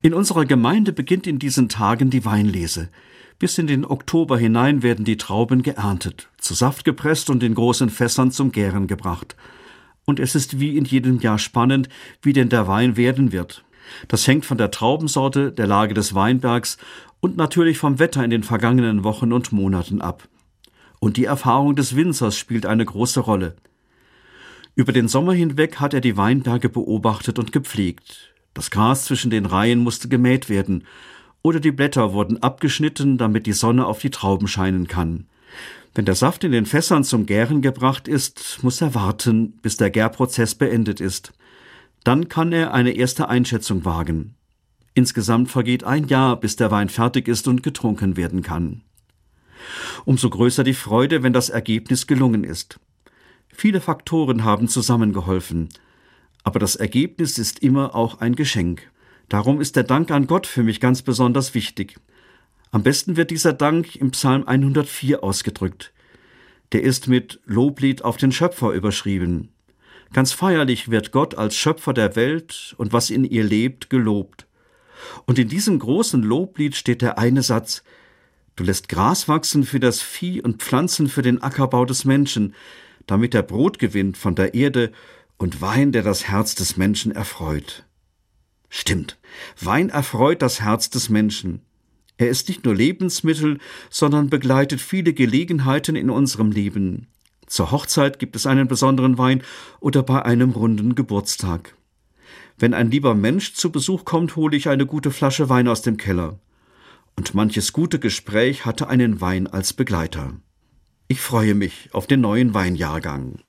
In unserer Gemeinde beginnt in diesen Tagen die Weinlese. Bis in den Oktober hinein werden die Trauben geerntet, zu Saft gepresst und in großen Fässern zum Gären gebracht. Und es ist wie in jedem Jahr spannend, wie denn der Wein werden wird. Das hängt von der Traubensorte, der Lage des Weinbergs und natürlich vom Wetter in den vergangenen Wochen und Monaten ab. Und die Erfahrung des Winzers spielt eine große Rolle. Über den Sommer hinweg hat er die Weinberge beobachtet und gepflegt. Das Gras zwischen den Reihen musste gemäht werden, oder die Blätter wurden abgeschnitten, damit die Sonne auf die Trauben scheinen kann. Wenn der Saft in den Fässern zum Gären gebracht ist, muss er warten, bis der Gärprozess beendet ist. Dann kann er eine erste Einschätzung wagen. Insgesamt vergeht ein Jahr, bis der Wein fertig ist und getrunken werden kann. Umso größer die Freude, wenn das Ergebnis gelungen ist. Viele Faktoren haben zusammengeholfen aber das Ergebnis ist immer auch ein Geschenk. Darum ist der Dank an Gott für mich ganz besonders wichtig. Am besten wird dieser Dank im Psalm 104 ausgedrückt. Der ist mit Loblied auf den Schöpfer überschrieben. Ganz feierlich wird Gott als Schöpfer der Welt und was in ihr lebt gelobt. Und in diesem großen Loblied steht der eine Satz Du lässt Gras wachsen für das Vieh und Pflanzen für den Ackerbau des Menschen, damit er Brot gewinnt von der Erde und Wein, der das Herz des Menschen erfreut. Stimmt, Wein erfreut das Herz des Menschen. Er ist nicht nur Lebensmittel, sondern begleitet viele Gelegenheiten in unserem Leben. Zur Hochzeit gibt es einen besonderen Wein oder bei einem runden Geburtstag. Wenn ein lieber Mensch zu Besuch kommt, hole ich eine gute Flasche Wein aus dem Keller. Und manches gute Gespräch hatte einen Wein als Begleiter. Ich freue mich auf den neuen Weinjahrgang.